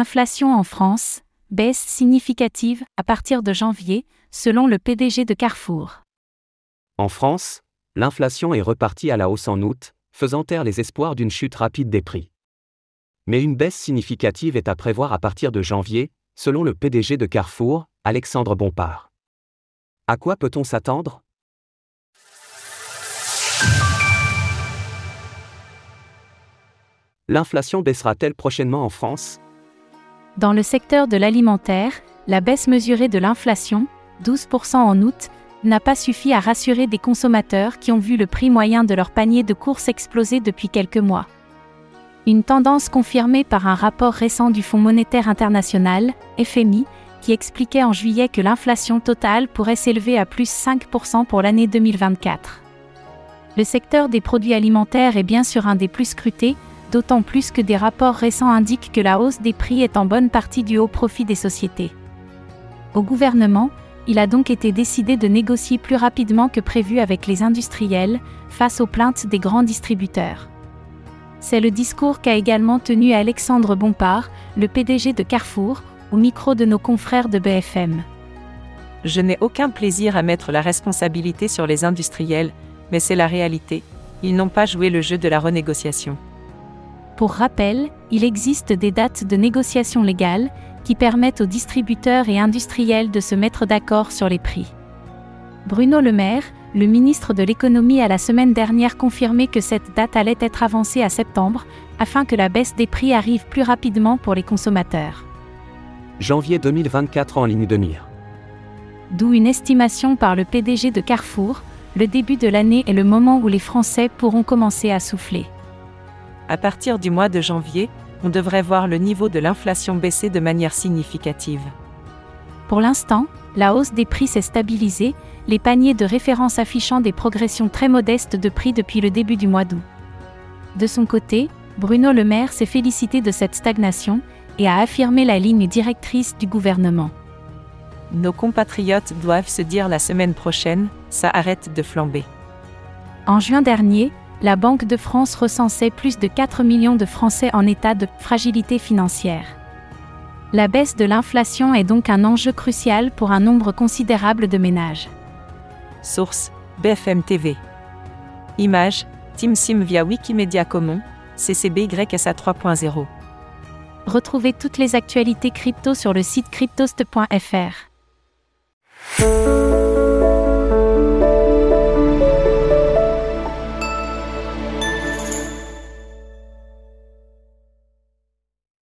Inflation en France, baisse significative à partir de janvier, selon le PDG de Carrefour. En France, l'inflation est repartie à la hausse en août, faisant taire les espoirs d'une chute rapide des prix. Mais une baisse significative est à prévoir à partir de janvier, selon le PDG de Carrefour, Alexandre Bompard. À quoi peut-on s'attendre? L'inflation baissera-t-elle prochainement en France? Dans le secteur de l'alimentaire, la baisse mesurée de l'inflation, 12% en août, n'a pas suffi à rassurer des consommateurs qui ont vu le prix moyen de leur panier de courses exploser depuis quelques mois. Une tendance confirmée par un rapport récent du Fonds monétaire international, FMI, qui expliquait en juillet que l'inflation totale pourrait s'élever à plus 5% pour l'année 2024. Le secteur des produits alimentaires est bien sûr un des plus scrutés, d'autant plus que des rapports récents indiquent que la hausse des prix est en bonne partie due au profit des sociétés. Au gouvernement, il a donc été décidé de négocier plus rapidement que prévu avec les industriels, face aux plaintes des grands distributeurs. C'est le discours qu'a également tenu Alexandre Bompard, le PDG de Carrefour, au micro de nos confrères de BFM. Je n'ai aucun plaisir à mettre la responsabilité sur les industriels, mais c'est la réalité. Ils n'ont pas joué le jeu de la renégociation. Pour rappel, il existe des dates de négociation légales qui permettent aux distributeurs et industriels de se mettre d'accord sur les prix. Bruno Le Maire, le ministre de l'économie a la semaine dernière confirmé que cette date allait être avancée à septembre, afin que la baisse des prix arrive plus rapidement pour les consommateurs. Janvier 2024 en ligne de mire. D'où une estimation par le PDG de Carrefour, le début de l'année est le moment où les Français pourront commencer à souffler. À partir du mois de janvier, on devrait voir le niveau de l'inflation baisser de manière significative. Pour l'instant, la hausse des prix s'est stabilisée, les paniers de référence affichant des progressions très modestes de prix depuis le début du mois d'août. De son côté, Bruno Le Maire s'est félicité de cette stagnation et a affirmé la ligne directrice du gouvernement. Nos compatriotes doivent se dire la semaine prochaine, ça arrête de flamber. En juin dernier, la Banque de France recensait plus de 4 millions de Français en état de fragilité financière. La baisse de l'inflation est donc un enjeu crucial pour un nombre considérable de ménages. Source BFM TV. Image Team Sim via Wikimedia Commons, CCBYSA 3.0. Retrouvez toutes les actualités crypto sur le site cryptost.fr.